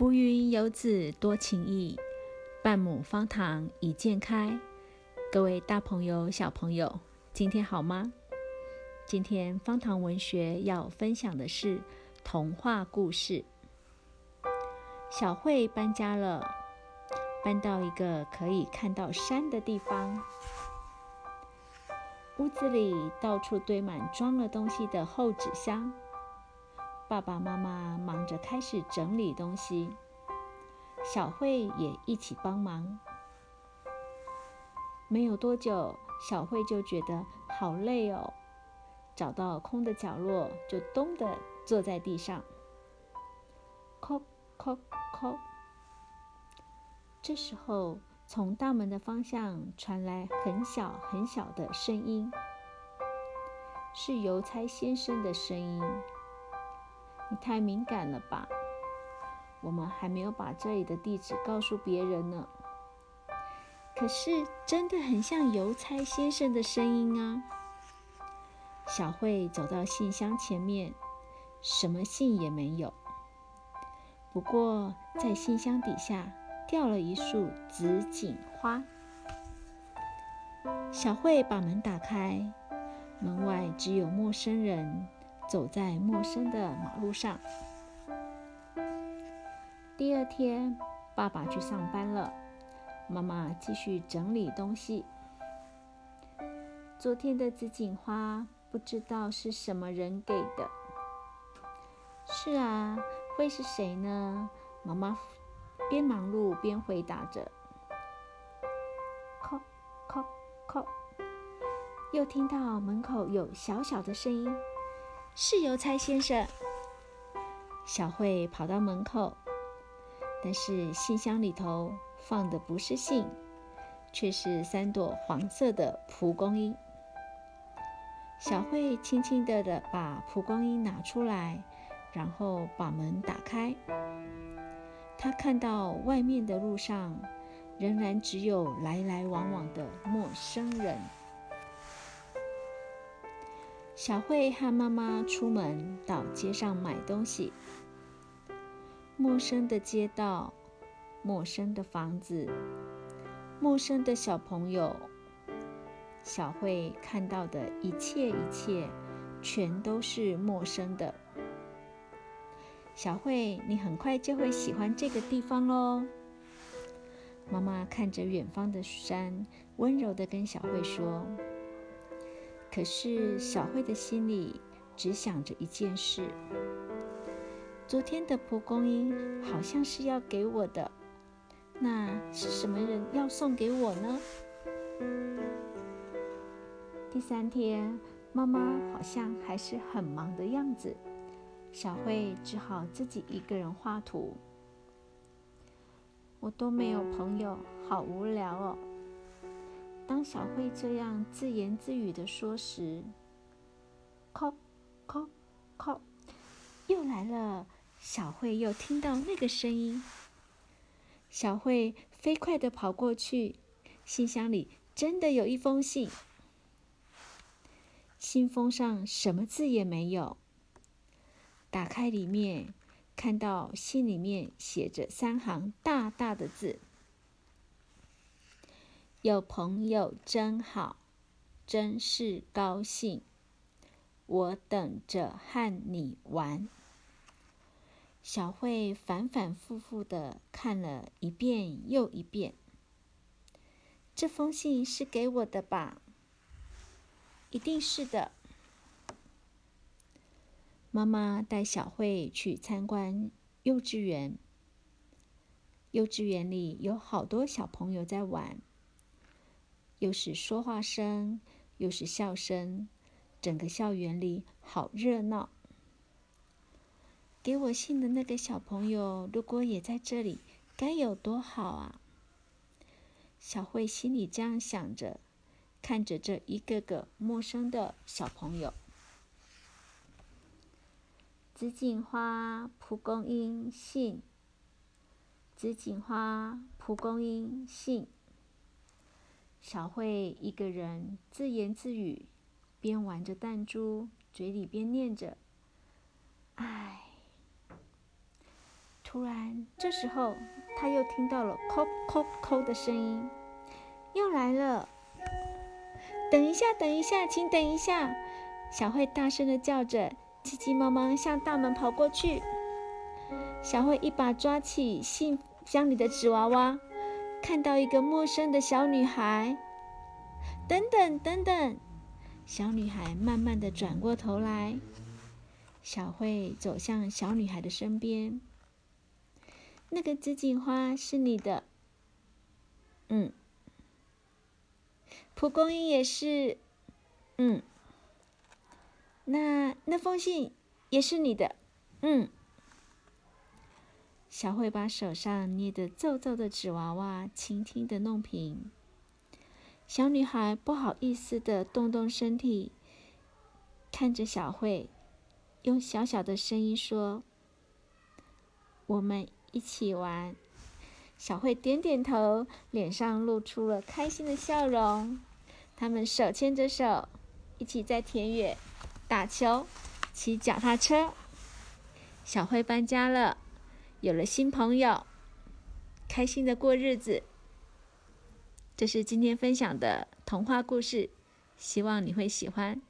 浮云游子多情意，半亩方塘一鉴开。各位大朋友、小朋友，今天好吗？今天方塘文学要分享的是童话故事。小慧搬家了，搬到一个可以看到山的地方。屋子里到处堆满装了东西的厚纸箱。爸爸妈妈忙着开始整理东西，小慧也一起帮忙。没有多久，小慧就觉得好累哦，找到空的角落，就咚的坐在地上。叩叩叩。这时候，从大门的方向传来很小很小的声音，是邮差先生的声音。你太敏感了吧？我们还没有把这里的地址告诉别人呢。可是真的很像邮差先生的声音啊！小慧走到信箱前面，什么信也没有。不过在信箱底下掉了一束紫荆花。小慧把门打开，门外只有陌生人。走在陌生的马路上。第二天，爸爸去上班了，妈妈继续整理东西。昨天的紫荆花不知道是什么人给的。是啊，会是谁呢？妈妈边忙碌边回答着。叩叩叩，又听到门口有小小的声音。是邮差先生。小慧跑到门口，但是信箱里头放的不是信，却是三朵黄色的蒲公英。小慧轻轻地的把蒲公英拿出来，然后把门打开。她看到外面的路上仍然只有来来往往的陌生人。小慧和妈妈出门到街上买东西。陌生的街道，陌生的房子，陌生的小朋友。小慧看到的一切一切，全都是陌生的。小慧，你很快就会喜欢这个地方喽。妈妈看着远方的山，温柔的跟小慧说。可是小慧的心里只想着一件事：昨天的蒲公英好像是要给我的，那是什么人要送给我呢？第三天，妈妈好像还是很忙的样子，小慧只好自己一个人画图。我都没有朋友，好无聊哦。当小慧这样自言自语的说时，叩叩叩，又来了。小慧又听到那个声音，小慧飞快的跑过去，信箱里真的有一封信。信封上什么字也没有。打开里面，看到信里面写着三行大大的字。有朋友真好，真是高兴。我等着和你玩。小慧反反复复的看了一遍又一遍。这封信是给我的吧？一定是的。妈妈带小慧去参观幼稚园。幼稚园里有好多小朋友在玩。又是说话声，又是笑声，整个校园里好热闹。给我信的那个小朋友，如果也在这里，该有多好啊！小慧心里这样想着，看着这一个个陌生的小朋友。紫荆花、蒲公英、信。紫荆花、蒲公英、信。小慧一个人自言自语，边玩着弹珠，嘴里边念着：“唉。”突然，这时候他又听到了“叩叩叩”的声音，又来了。等一下，等一下，请等一下！小慧大声的叫着，急急忙忙向大门跑过去。小慧一把抓起信箱里的纸娃娃，看到一个陌生的小女孩。等等，等等！小女孩慢慢的转过头来。小慧走向小女孩的身边。那个紫荆花是你的，嗯。蒲公英也是，嗯。那那封信也是你的，嗯。小慧把手上捏的皱皱的纸娃娃轻轻的弄平。小女孩不好意思的动动身体，看着小慧，用小小的声音说：“我们。”一起玩，小慧点点头，脸上露出了开心的笑容。他们手牵着手，一起在田野打球、骑脚踏车。小慧搬家了，有了新朋友，开心的过日子。这是今天分享的童话故事，希望你会喜欢。